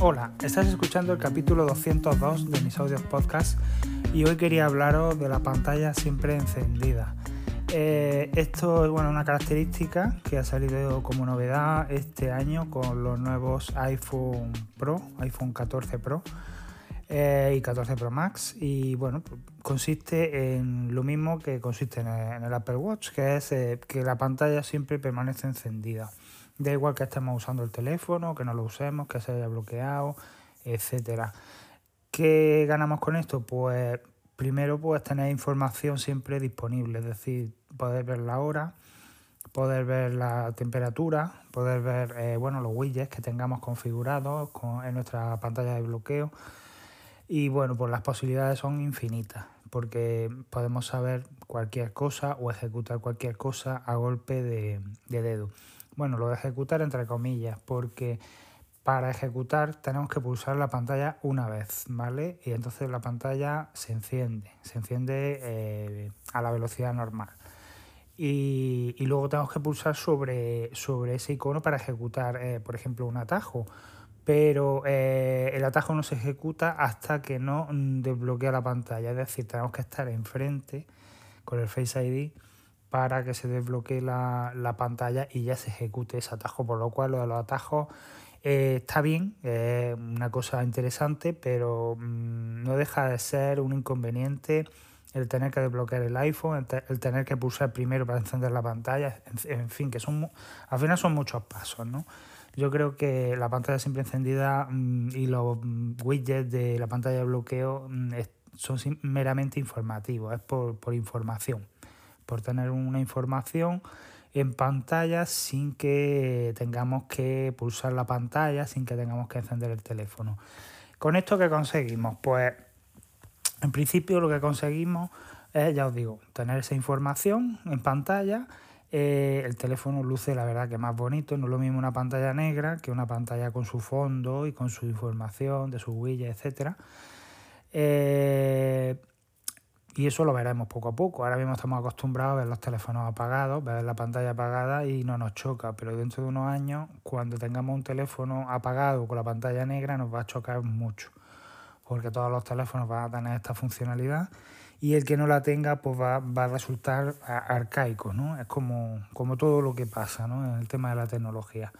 Hola, estás escuchando el capítulo 202 de mis audios podcast y hoy quería hablaros de la pantalla siempre encendida. Eh, esto es bueno, una característica que ha salido como novedad este año con los nuevos iPhone Pro, iPhone 14 Pro eh, y 14 Pro Max. Y bueno, consiste en lo mismo que consiste en el, Apple Watch, que es eh, que la pantalla siempre permanece encendida. Da igual que estemos usando el teléfono, que no lo usemos, que se haya bloqueado, etcétera. ¿Qué ganamos con esto? Pues primero pues tener información siempre disponible, es decir, poder ver la hora, poder ver la temperatura, poder ver eh, bueno, los widgets que tengamos configurados en nuestra pantalla de bloqueo. Y bueno, pues las posibilidades son infinitas, porque podemos saber cualquier cosa o ejecutar cualquier cosa a golpe de, de dedo. Bueno, lo de ejecutar entre comillas, porque para ejecutar tenemos que pulsar la pantalla una vez, ¿vale? Y entonces la pantalla se enciende, se enciende eh, a la velocidad normal. Y, luego tenemos que pulsar sobre, sobre ese icono para ejecutar, eh, por ejemplo, un atajo. Pero eh, el atajo no se ejecuta hasta que no desbloquea la pantalla. Es decir, tenemos que estar enfrente con el Face ID para que se desbloquee la, la pantalla y ya se ejecute ese atajo. Por lo cual, lo de los atajos eh, está bien, es una cosa interesante, pero mm, no deja de ser un inconveniente el tener que desbloquear el iPhone, el, tener que pulsar primero para encender la pantalla, en, fin, que son al final son muchos pasos, ¿no? Yo creo que la pantalla siempre encendida mm, y los mm, widgets de la pantalla de bloqueo son meramente informativos, es por, por información, por tener una información en pantalla sin que tengamos que pulsar la pantalla, sin que tengamos que encender el teléfono. ¿Con esto qué conseguimos? Pues en principio lo que conseguimos es, ya os digo, tener esa información en pantalla. Eh, el teléfono luce la verdad que más bonito, no es lo mismo una pantalla negra que una pantalla con su fondo y con su información de su huella. Eh, y eso lo veremos poco a poco. Ahora mismo estamos acostumbrados a ver los teléfonos apagados, ver la pantalla apagada y no nos choca. Pero dentro de unos años, cuando tengamos un teléfono apagado con la pantalla negra, nos va a chocar mucho. Porque todos los teléfonos van a tener esta funcionalidad y el que no la tenga pues va, a resultar arcaico, ¿no? Es como, como todo lo que pasa ¿no? en el tema de la tecnología.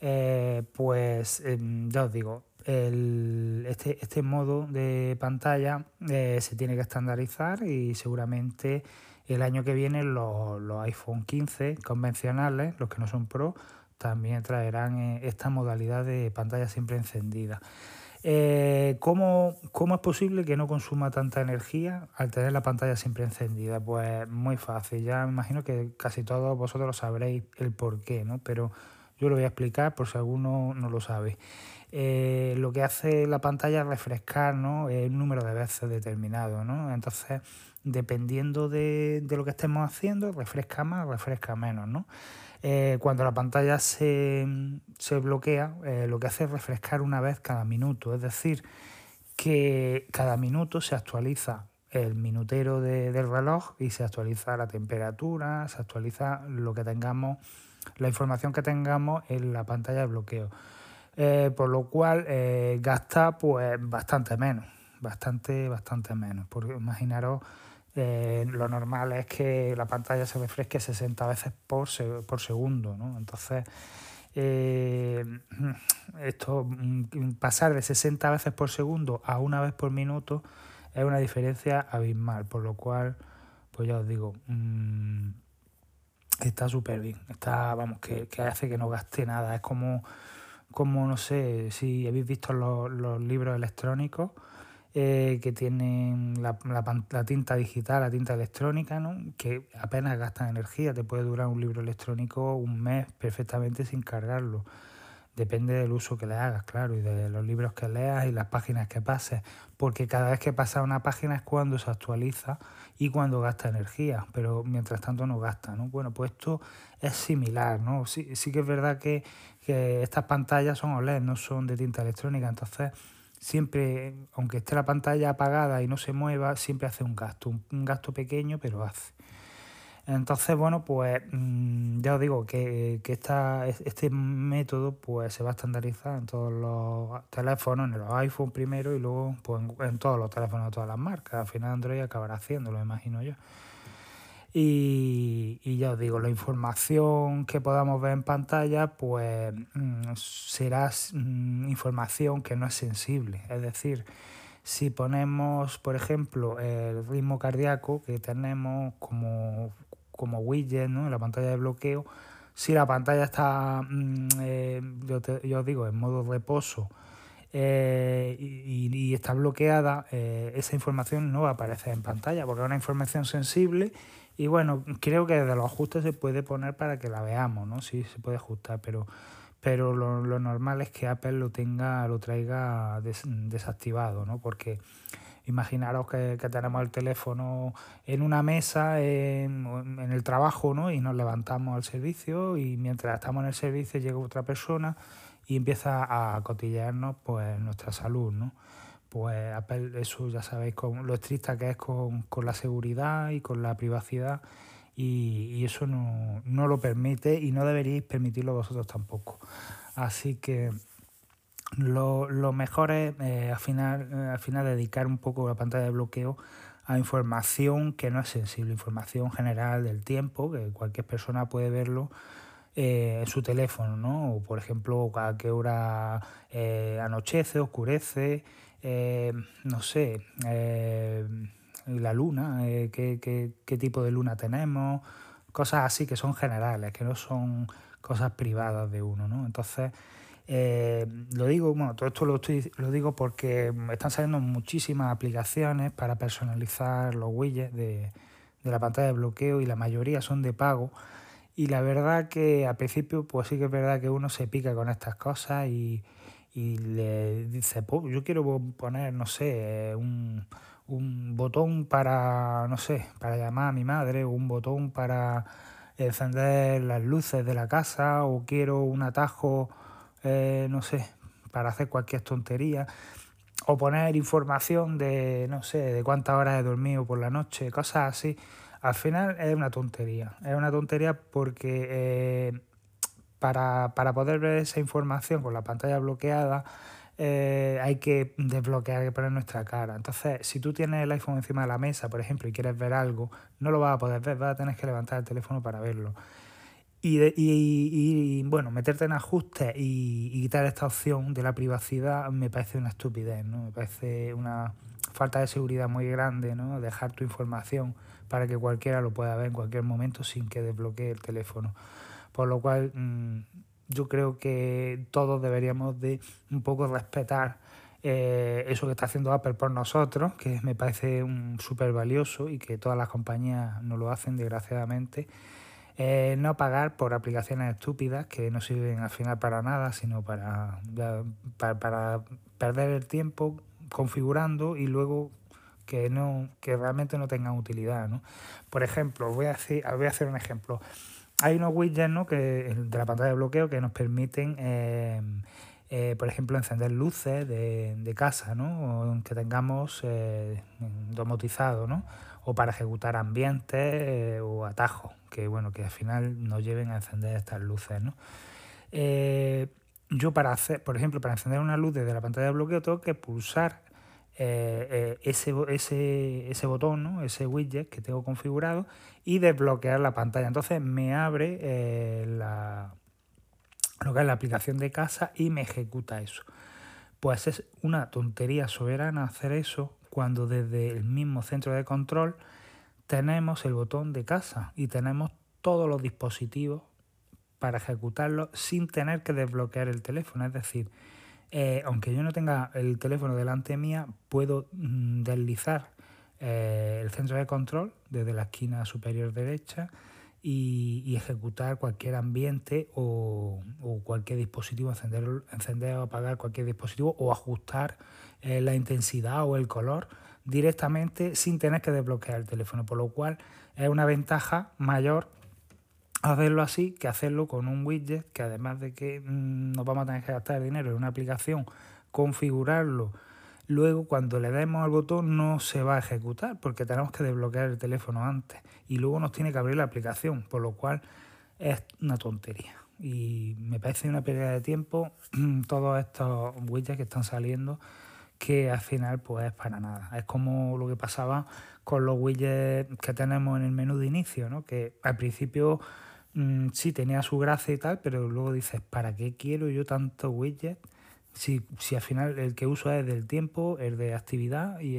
Eh, pues em, ya os digo, el, este, este modo de pantalla eh, se tiene que estandarizar y seguramente el año que viene los, iPhone 15 convencionales, los que no son Pro, también traerán eh, esta modalidad de pantalla siempre encendida. Eh, ¿cómo, ¿Cómo es posible que no consuma tanta energía al tener la pantalla siempre encendida? Pues muy fácil, ya me imagino que casi todos vosotros sabréis el por qué, ¿no? Pero yo lo voy a explicar por si alguno no lo sabe. Eh, lo que hace la pantalla es refrescar ¿no? el número de veces determinado. ¿no? Entonces, dependiendo de, lo que estemos haciendo, refresca más, refresca menos. ¿no? Eh, cuando la pantalla se, bloquea, eh, lo que hace es refrescar una vez cada minuto. Es decir, que cada minuto se actualiza el minutero del reloj y se actualiza la temperatura, se actualiza lo que tengamos, la información que tengamos en la pantalla de bloqueo. Eh, por lo cual eh, gasta pues bastante menos, bastante, bastante menos, porque imaginaros eh, lo normal es que la pantalla se refresque 60 veces por, por segundo, ¿no? Entonces, esto, mm, pasar de 60 veces por segundo a una vez por minuto es una diferencia abismal, por lo cual, pues ya os digo, mm, está súper bien, está, vamos, que, que hace que no gaste nada, es como como no sé si habéis visto los, los libros electrónicos eh, que tienen la, la, tinta digital, la tinta electrónica, ¿no? que apenas gastan energía, te puede durar un libro electrónico un mes perfectamente sin cargarlo. Depende del uso que le hagas, claro, y de los libros que leas y las páginas que pases, porque cada vez que pasa una página es cuando se actualiza y cuando gasta energía, pero mientras tanto no gasta, ¿no? Bueno, pues esto es similar, ¿no? Sí, sí que es verdad que, estas pantallas son OLED, no son de tinta electrónica, entonces siempre, aunque esté la pantalla apagada y no se mueva, siempre hace un gasto, un, gasto pequeño, pero hace. Entonces, bueno, pues mm, ya os digo que, que este método pues se va a estandarizar en todos los teléfonos, en los iPhone primero y luego pues, en, todos los teléfonos de todas las marcas. Al final Android acabará haciéndolo, imagino yo. Y, y, ya os digo, la información que podamos ver en pantalla, pues mm, será mm, información que no es sensible. Es decir, si ponemos, por ejemplo, el ritmo cardíaco que tenemos como como widget ¿no? en la pantalla de bloqueo. Si la pantalla está, mm, eh, yo, os digo, en modo reposo eh, y, está bloqueada, eh, esa información no va a aparecer en pantalla porque es una información sensible y bueno, creo que desde los ajustes se puede poner para que la veamos, ¿no? Sí, se puede ajustar, pero, pero lo, lo normal es que Apple lo tenga, lo traiga desactivado, ¿no? Porque Imaginaros que, tenemos el teléfono en una mesa en, el trabajo ¿no? y nos levantamos al servicio y mientras estamos en el servicio llega otra persona y empieza a cotillearnos pues, nuestra salud. ¿no? Pues eso ya sabéis con lo estricta que es con, la seguridad y con la privacidad y, y eso no, no lo permite y no deberíais permitirlo vosotros tampoco. Así que lo, lo mejor es eh, al, final, eh, al final dedicar un poco la pantalla de bloqueo a información que no es sensible, información general del tiempo, que cualquier persona puede verlo eh, en su teléfono, ¿no? O por ejemplo, a qué hora anochece, oscurece, no sé, la luna, qué, qué, qué tipo de luna tenemos, cosas así que son generales, que no son cosas privadas de uno, ¿no? Entonces, eh, lo digo, bueno, todo esto lo, estoy, lo digo porque están saliendo muchísimas aplicaciones para personalizar los widgets de, la pantalla de bloqueo y la mayoría son de pago. Y la verdad que al principio, pues sí que es verdad que uno se pica con estas cosas y, le dice, pues yo quiero poner, no sé, un, un botón para, no sé, para llamar a mi madre, o un botón para encender las luces de la casa, o quiero un atajo eh, no sé, para hacer cualquier tontería, o poner información de, no sé, de cuántas horas he dormido por la noche, cosas así, al final es una tontería. Es una tontería porque eh, para, poder ver esa información con la pantalla bloqueada, eh, hay que desbloquear, hay que poner nuestra cara. Entonces, si tú tienes el iPhone encima de la mesa, por ejemplo, y quieres ver algo, no lo vas a poder ver, vas a tener que levantar el teléfono para verlo. Y, y, bueno, meterte en ajustes y, quitar esta opción de la privacidad me parece una estupidez, ¿no? Me parece una falta de seguridad muy grande, ¿no? Dejar tu información para que cualquiera lo pueda ver en cualquier momento sin que desbloquee el teléfono. Por lo cual, mm, yo creo que todos deberíamos de un poco respetar eh, eso que está haciendo Apple por nosotros, que me parece súper valioso y que todas las compañías no lo hacen, desgraciadamente eh, no pagar por aplicaciones estúpidas que no sirven al final para nada, sino para, para, perder el tiempo configurando y luego que no que realmente no tengan utilidad. ¿no? Por ejemplo, voy a, hacer, voy a hacer un ejemplo. Hay unos widgets ¿no? que, de la pantalla de bloqueo que nos permiten, eh, eh, por ejemplo, encender luces de, de casa, ¿no? o que tengamos domotizado, ¿no? O para ejecutar ambientes o atajos que bueno, que al final nos lleven a encender estas luces, ¿no? Eh, yo para hacer, por ejemplo, para encender una luz desde la pantalla de bloqueo tengo que pulsar eh, eh, ese, ese, ese botón, ¿no? ese widget que tengo configurado y desbloquear la pantalla. Entonces me abre la, lo que es la aplicación de casa y me ejecuta eso. Pues es una tontería soberana hacer eso cuando desde el mismo centro de control tenemos el botón de casa y tenemos todos los dispositivos para ejecutarlo sin tener que desbloquear el teléfono. Es decir, eh, aunque yo no tenga el teléfono delante mía, puedo mm, deslizar eh, el centro de control desde la esquina superior derecha y, ejecutar cualquier ambiente o, cualquier dispositivo, encender, encender o apagar cualquier dispositivo o ajustar eh, la intensidad o el color directamente sin tener que desbloquear el teléfono, por lo cual es una ventaja mayor hacerlo así que hacerlo con un widget que además de que mm, nos vamos a tener que gastar dinero en una aplicación, configurarlo luego cuando le demos al botón no se va a ejecutar porque tenemos que desbloquear el teléfono antes y luego nos tiene que abrir la aplicación, por lo cual es una tontería. Y me parece una pérdida de tiempo todos estos widgets que están saliendo que al final pues para nada. Es como lo que pasaba con los widgets que tenemos en el menú de inicio, ¿no? que al principio mm, sí tenía su gracia y tal, pero luego dices, ¿para qué quiero yo tantos widgets? Si, si al final el que uso es del tiempo, el de actividad y,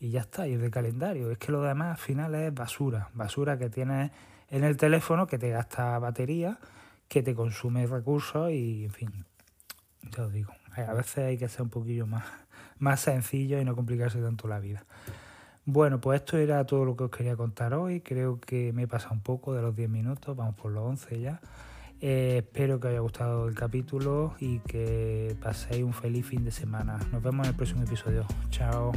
y ya está, y el de calendario. Es que lo demás al final es basura, basura que tienes en el teléfono que te gasta batería, que te consume recursos y en fin, ya os digo, a veces hay que ser un poquillo más, más sencillo y no complicarse tanto la vida. Bueno, pues esto era todo lo que os quería contar hoy. Creo que me he pasado un poco de los 10 minutos, vamos por los 11 ya. Eh, espero que os haya gustado el capítulo y que paséis un feliz fin de semana. Nos vemos en el próximo episodio. Chao.